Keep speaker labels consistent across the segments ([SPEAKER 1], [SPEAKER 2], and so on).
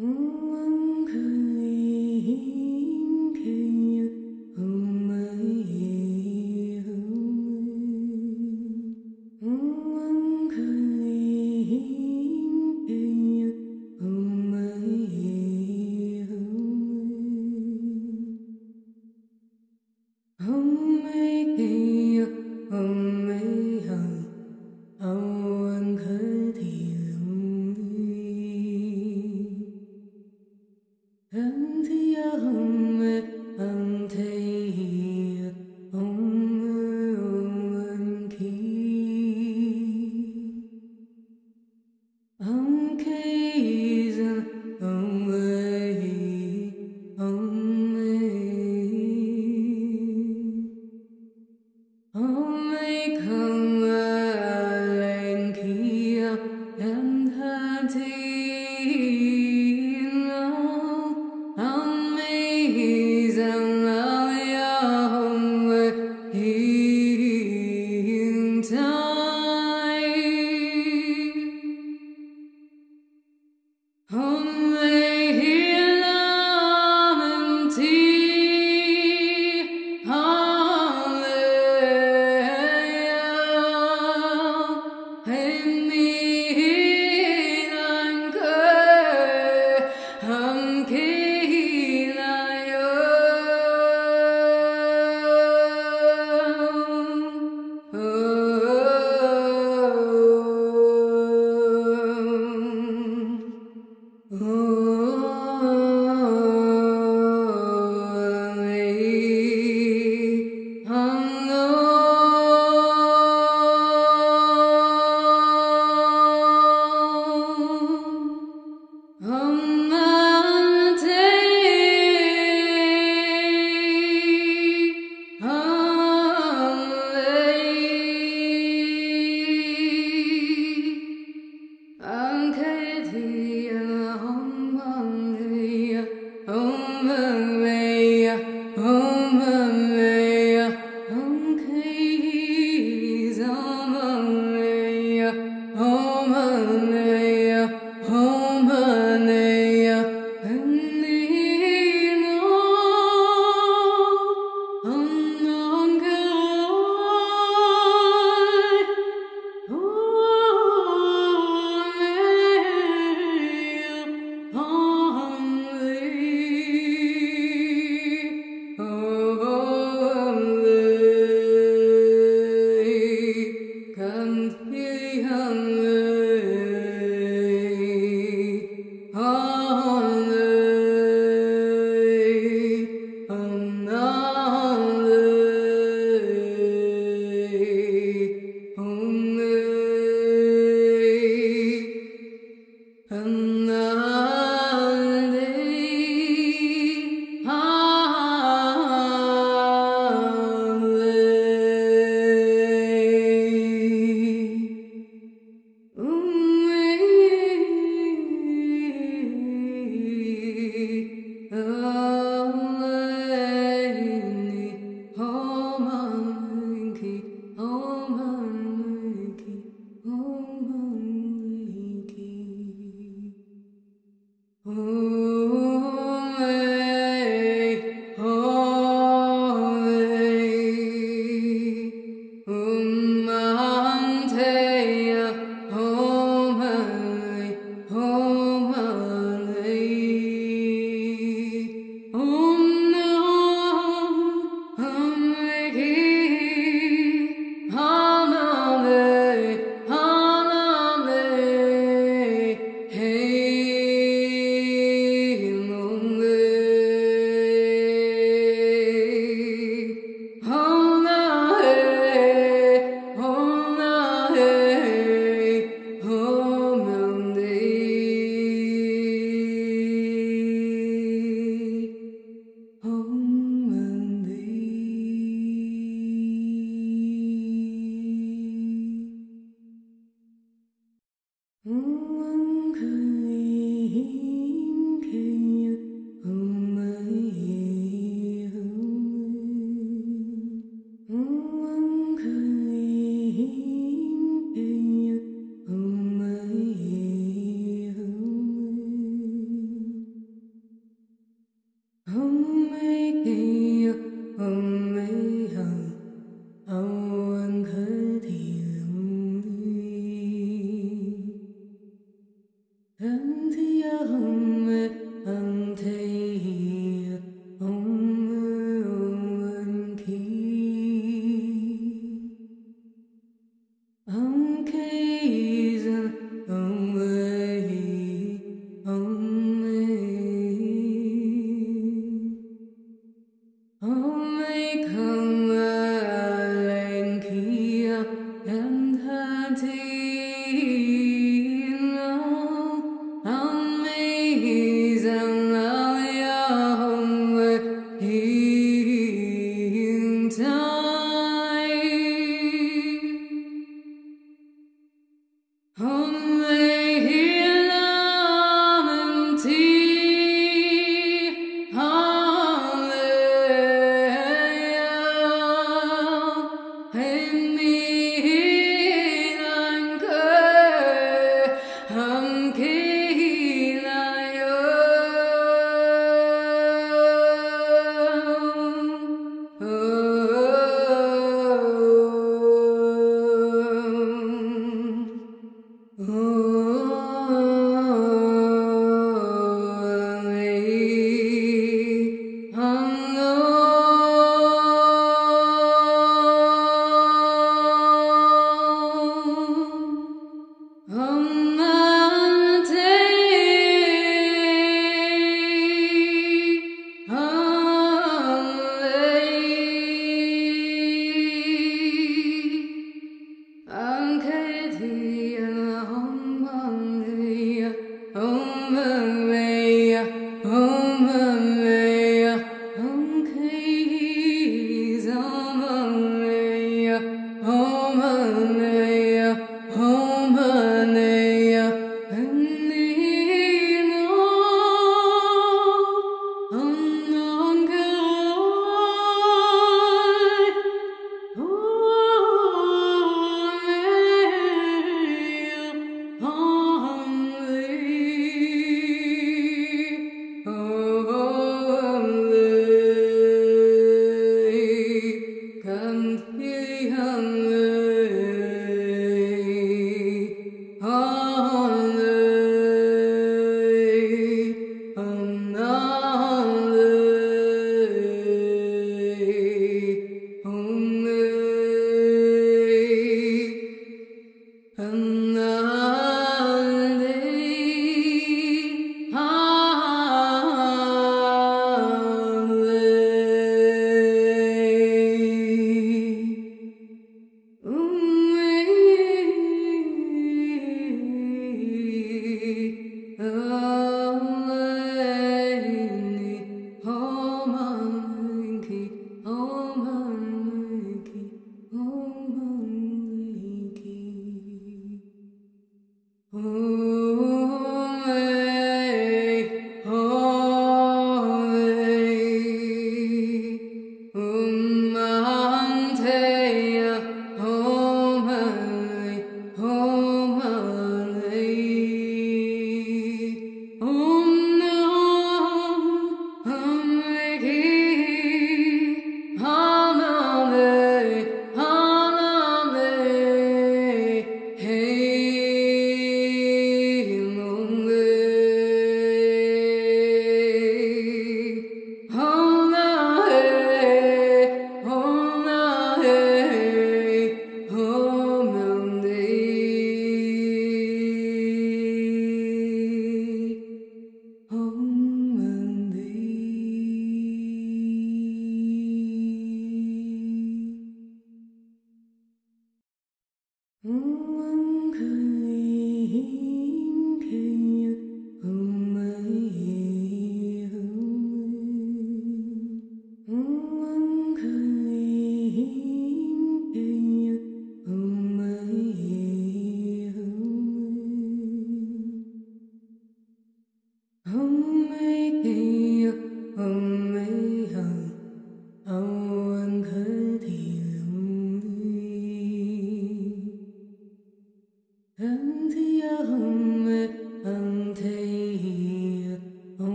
[SPEAKER 1] 嗯嗯嗯嗯嗯嗯 day.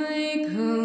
[SPEAKER 1] Make God.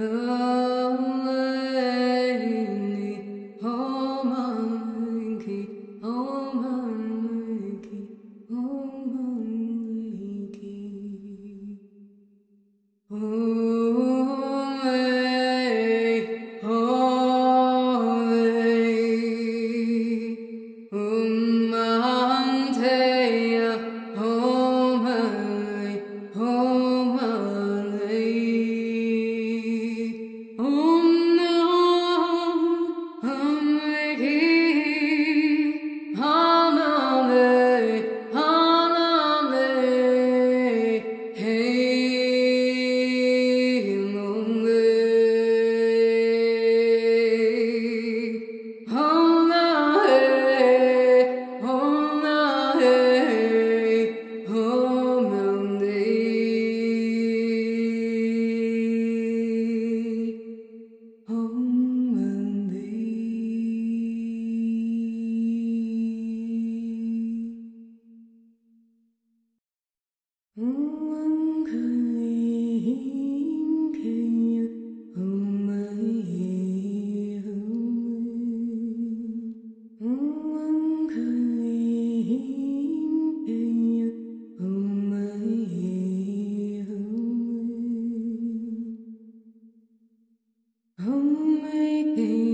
[SPEAKER 1] Oh. Hey.